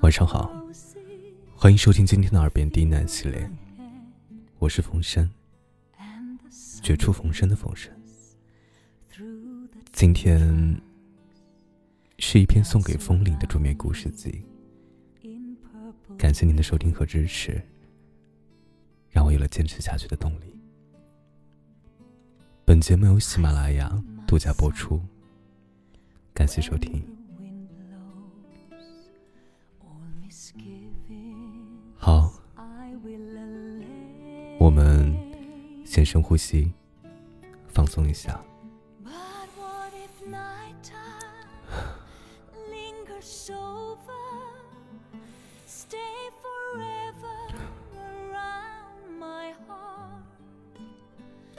晚上好，欢迎收听今天的耳边低喃系列，我是冯生，绝处逢生的冯生。今天是一篇送给风铃的桌面故事集，感谢您的收听和支持，让我有了坚持下去的动力。本节目由喜马拉雅独家播出，感谢收听。好，我们先深呼吸，放松一下。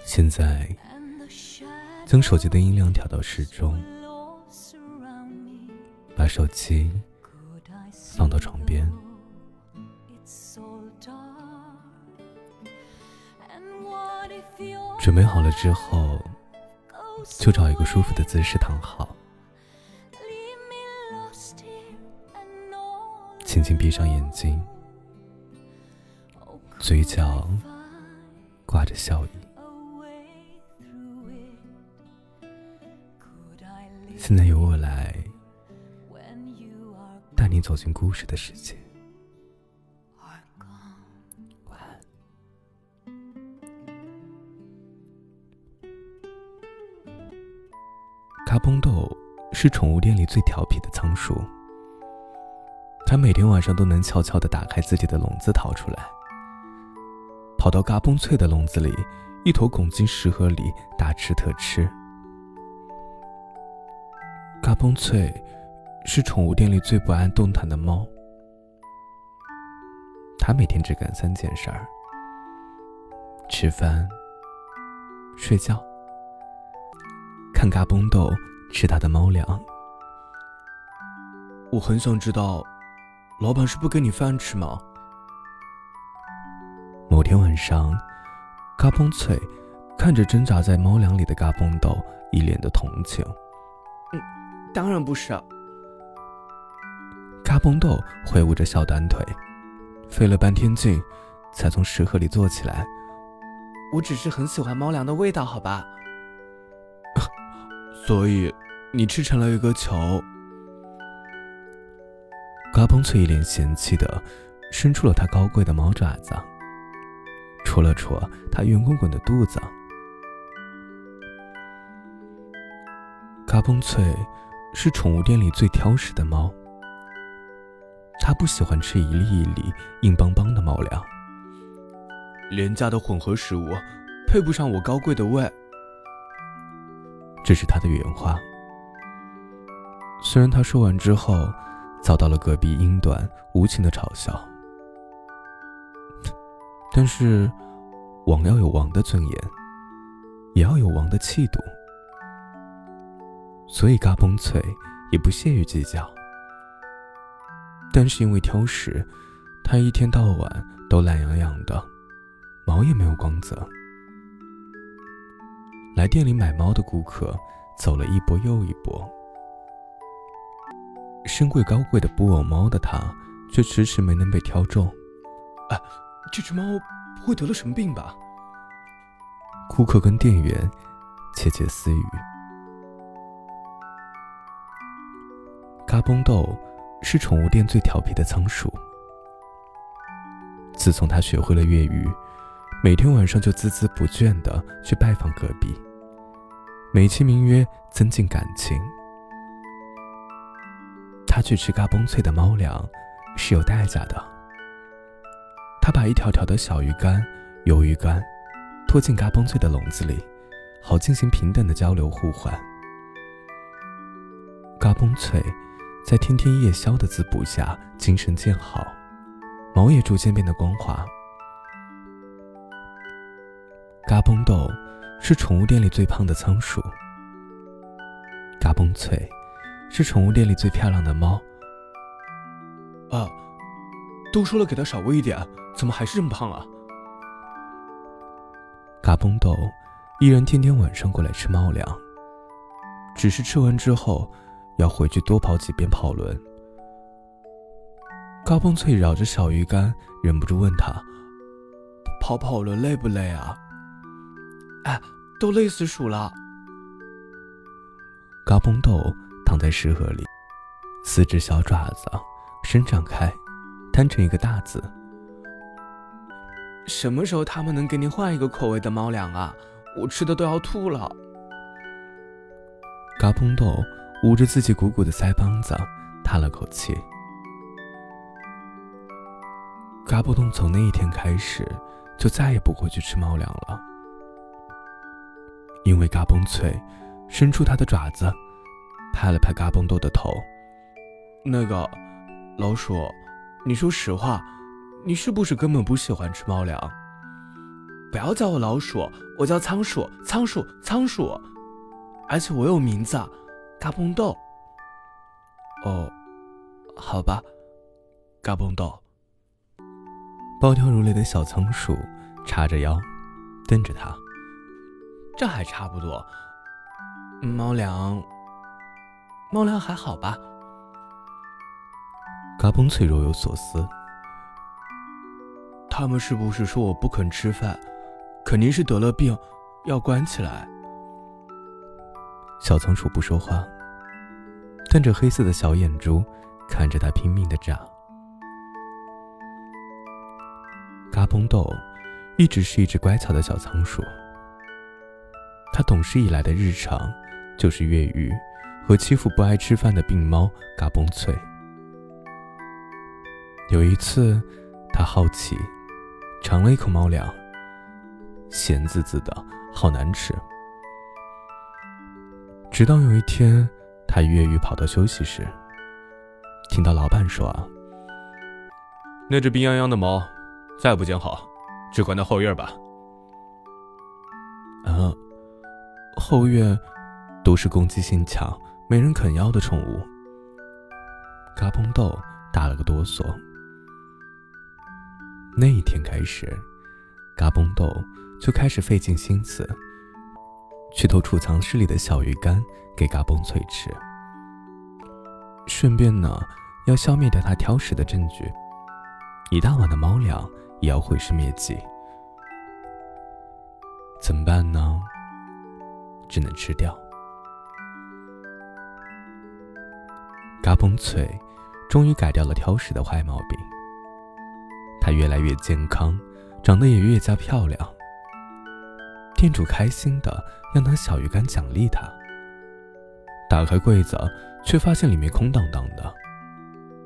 现在，将手机的音量调到适中，把手机放到床边。准备好了之后，就找一个舒服的姿势躺好，轻轻闭上眼睛，嘴角挂着笑意。现在由我来带你走进故事的世界。嘎嘣豆是宠物店里最调皮的仓鼠。它每天晚上都能悄悄地打开自己的笼子逃出来，跑到嘎嘣脆的笼子里，一头拱进食盒里大吃特吃。嘎嘣脆是宠物店里最不爱动弹的猫。它每天只干三件事儿：吃饭、睡觉。看嘎嘣豆吃他的猫粮。我很想知道，老板是不给你饭吃吗？某天晚上，嘎嘣脆看着挣扎在猫粮里的嘎嘣豆，一脸的同情。嗯，当然不是。嘎嘣豆挥舞着小短腿，费了半天劲，才从食盒里坐起来。我只是很喜欢猫粮的味道，好吧。所以，你吃成了一个球。嘎嘣脆一脸嫌弃的伸出了他高贵的猫爪子，戳了戳他圆滚滚的肚子。嘎嘣脆是宠物店里最挑食的猫，它不喜欢吃一粒一粒硬邦邦的猫粮，廉价的混合食物配不上我高贵的胃。这是他的原话。虽然他说完之后，遭到了隔壁英短无情的嘲笑，但是，王要有王的尊严，也要有王的气度。所以，嘎嘣脆也不屑于计较。但是因为挑食，他一天到晚都懒洋洋的，毛也没有光泽。来店里买猫的顾客走了一波又一波，身贵高贵的布偶猫的他却迟迟没能被挑中。啊，这只猫不会得了什么病吧？顾客跟店员窃窃私语。嘎嘣豆是宠物店最调皮的仓鼠。自从他学会了粤语。每天晚上就孜孜不倦地去拜访隔壁，美其名曰增进感情。他去吃嘎嘣脆的猫粮是有代价的。他把一条条的小鱼干、鱿鱼干拖进嘎嘣脆的笼子里，好进行平等的交流互换。嘎嘣脆在天天夜宵的滋补下，精神渐好，毛也逐渐变得光滑。嘎嘣豆是宠物店里最胖的仓鼠。嘎嘣脆是宠物店里最漂亮的猫。啊，都说了给它少喂一点，怎么还是这么胖啊？嘎嘣豆依然天天晚上过来吃猫粮，只是吃完之后要回去多跑几遍跑轮。高蹦翠绕着小鱼干，忍不住问他：“跑跑轮累不累啊？”“哎，都累死鼠了。”高蹦豆躺在食盒里，四只小爪子伸展开，摊成一个大字。什么时候他们能给你换一个口味的猫粮啊？我吃的都要吐了。嘎嘣豆捂着自己鼓鼓的腮帮子，叹了口气。嘎嘣豆从那一天开始，就再也不会去吃猫粮了，因为嘎嘣脆伸出它的爪子，拍了拍嘎嘣豆的头。那个老鼠，你说实话。你是不是根本不喜欢吃猫粮？不要叫我老鼠，我叫仓鼠，仓鼠，仓鼠，而且我有名字，嘎嘣豆。哦，好吧，嘎嘣豆。暴跳如雷的小仓鼠叉着腰，瞪着他。这还差不多。猫粮，猫粮还好吧？嘎嘣脆若有所思。他们是不是说我不肯吃饭？肯定是得了病，要关起来。小仓鼠不说话，瞪着黑色的小眼珠，看着它拼命的眨。嘎嘣豆一直是一只乖巧的小仓鼠。它懂事以来的日常就是越狱和欺负不爱吃饭的病猫嘎嘣脆。有一次，它好奇。尝了一口猫粮，咸滋滋的，好难吃。直到有一天，他越狱跑到休息室，听到老板说：“啊，那只病殃殃的猫，再不捡好，只关到后院吧。”啊，后院都是攻击性强、没人肯要的宠物。嘎嘣豆打了个哆嗦。那一天开始，嘎嘣豆就开始费尽心思去偷储藏室里的小鱼干给嘎嘣脆吃，顺便呢要消灭掉它挑食的证据。一大碗的猫粮也要毁尸灭迹，怎么办呢？只能吃掉。嘎嘣脆终于改掉了挑食的坏毛病。它越来越健康，长得也越加漂亮。店主开心的要拿小鱼干奖励他。打开柜子，却发现里面空荡荡的，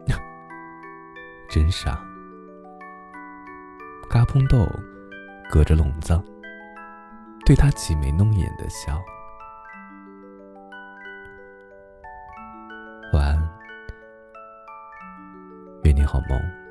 真傻。嘎嘣豆隔着笼子，对他挤眉弄眼的笑。晚安，愿你好梦。